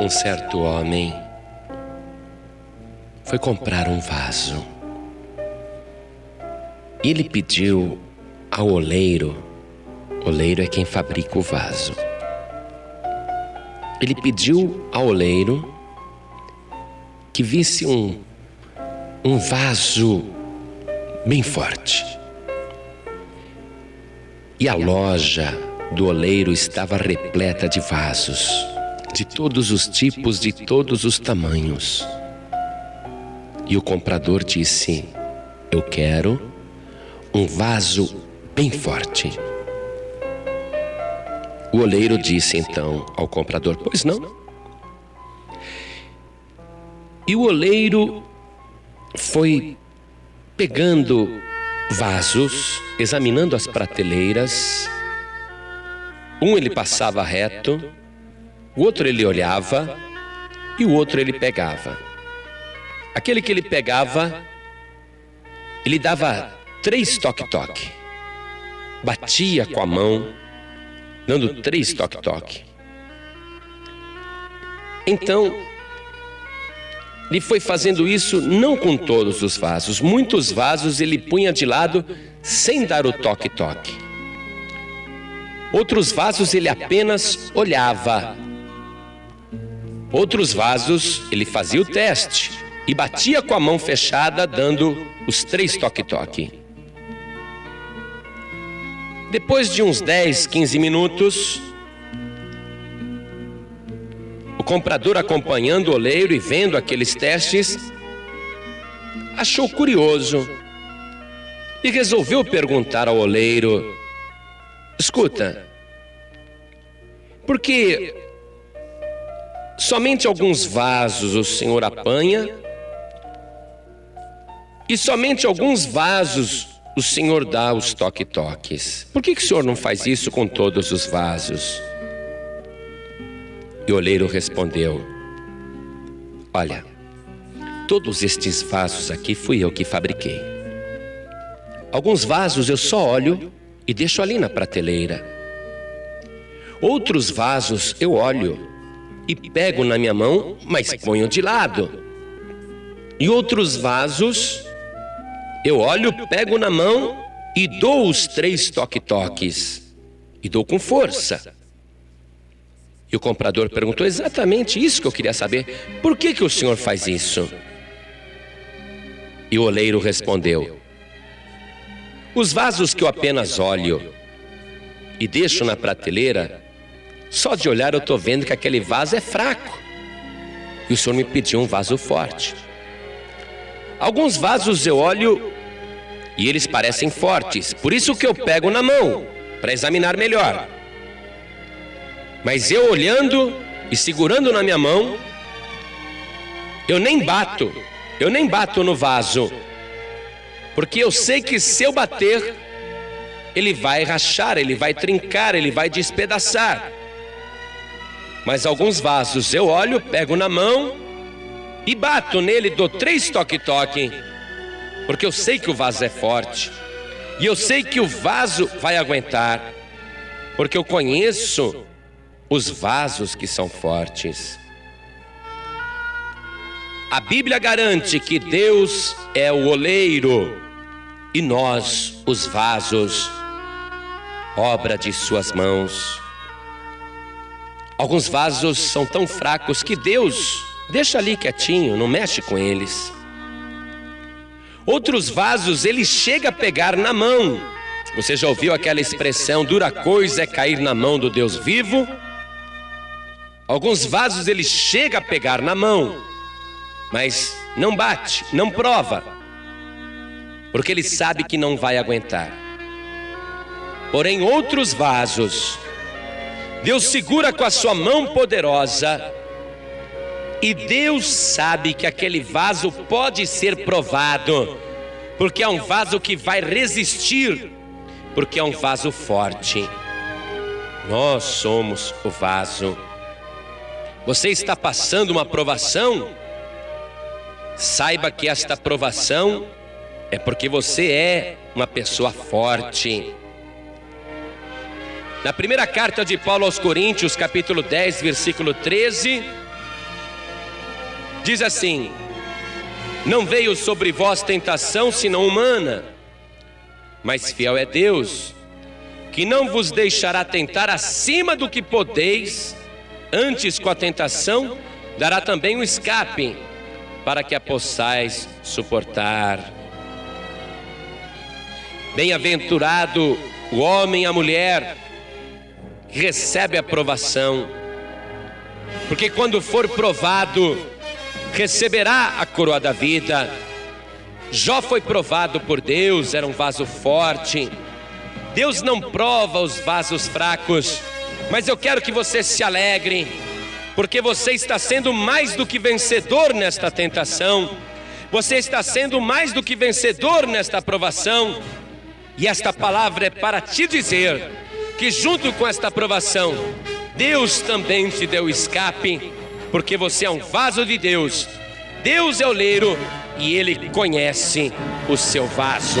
um certo homem foi comprar um vaso. E ele pediu ao oleiro, oleiro é quem fabrica o vaso. Ele pediu ao oleiro que visse um, um vaso bem forte. E a loja do oleiro estava repleta de vasos de todos os tipos, de todos os tamanhos. E o comprador disse: Eu quero um vaso bem forte. O oleiro disse então ao comprador: Pois não. E o oleiro foi pegando vasos, examinando as prateleiras. Um ele passava reto, o outro ele olhava e o outro ele pegava. Aquele que ele pegava, ele dava três toque-toque. Batia com a mão, dando três toque-toque. Então, ele foi fazendo isso não com todos os vasos. Muitos vasos ele punha de lado sem dar o toque-toque. Outros vasos ele apenas olhava Outros vasos, ele fazia o teste e batia com a mão fechada, dando os três toque-toque. Depois de uns 10, 15 minutos, o comprador acompanhando o oleiro e vendo aqueles testes, achou curioso e resolveu perguntar ao oleiro: Escuta, por que Somente alguns vasos o Senhor apanha, e somente alguns vasos o Senhor dá os toque-toques. Por que, que o Senhor não faz isso com todos os vasos? E o oleiro respondeu: Olha, todos estes vasos aqui fui eu que fabriquei. Alguns vasos eu só olho e deixo ali na prateleira. Outros vasos eu olho e pego na minha mão, mas ponho de lado. E outros vasos, eu olho, pego na mão e dou os três toque-toques. E dou com força. E o comprador perguntou exatamente isso que eu queria saber. Por que, que o senhor faz isso? E o oleiro respondeu: Os vasos que eu apenas olho e deixo na prateleira só de olhar eu estou vendo que aquele vaso é fraco. E o Senhor me pediu um vaso forte. Alguns vasos eu olho e eles parecem fortes, por isso que eu pego na mão para examinar melhor. Mas eu olhando e segurando na minha mão, eu nem bato, eu nem bato no vaso, porque eu sei que se eu bater, ele vai rachar, ele vai trincar, ele vai despedaçar. Mas alguns vasos eu olho, pego na mão e bato nele, dou três toque-toque, porque eu sei que o vaso é forte e eu sei que o vaso vai aguentar, porque eu conheço os vasos que são fortes. A Bíblia garante que Deus é o oleiro e nós os vasos, obra de Suas mãos. Alguns vasos são tão fracos que Deus deixa ali quietinho, não mexe com eles. Outros vasos ele chega a pegar na mão. Você já ouviu aquela expressão: dura coisa é cair na mão do Deus vivo? Alguns vasos ele chega a pegar na mão, mas não bate, não prova, porque ele sabe que não vai aguentar. Porém, outros vasos Deus segura com a sua mão poderosa. E Deus sabe que aquele vaso pode ser provado, porque é um vaso que vai resistir, porque é um vaso forte. Nós somos o vaso. Você está passando uma provação? Saiba que esta provação é porque você é uma pessoa forte. Na primeira carta de Paulo aos Coríntios, capítulo 10, versículo 13, Diz assim: Não veio sobre vós tentação senão humana, mas fiel é Deus, que não vos deixará tentar acima do que podeis, antes com a tentação dará também o um escape, para que a possais suportar. Bem-aventurado o homem e a mulher recebe a aprovação, porque quando for provado, receberá a coroa da vida. Jó foi provado por Deus, era um vaso forte. Deus não prova os vasos fracos, mas eu quero que você se alegre, porque você está sendo mais do que vencedor nesta tentação, você está sendo mais do que vencedor nesta aprovação, e esta palavra é para te dizer que, junto com esta aprovação, Deus também te deu escape, porque você é um vaso de Deus. Deus é o leiro e Ele conhece o seu vaso.